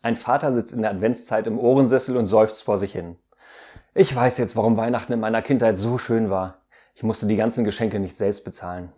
Ein Vater sitzt in der Adventszeit im Ohrensessel und seufzt vor sich hin. Ich weiß jetzt, warum Weihnachten in meiner Kindheit so schön war. Ich musste die ganzen Geschenke nicht selbst bezahlen.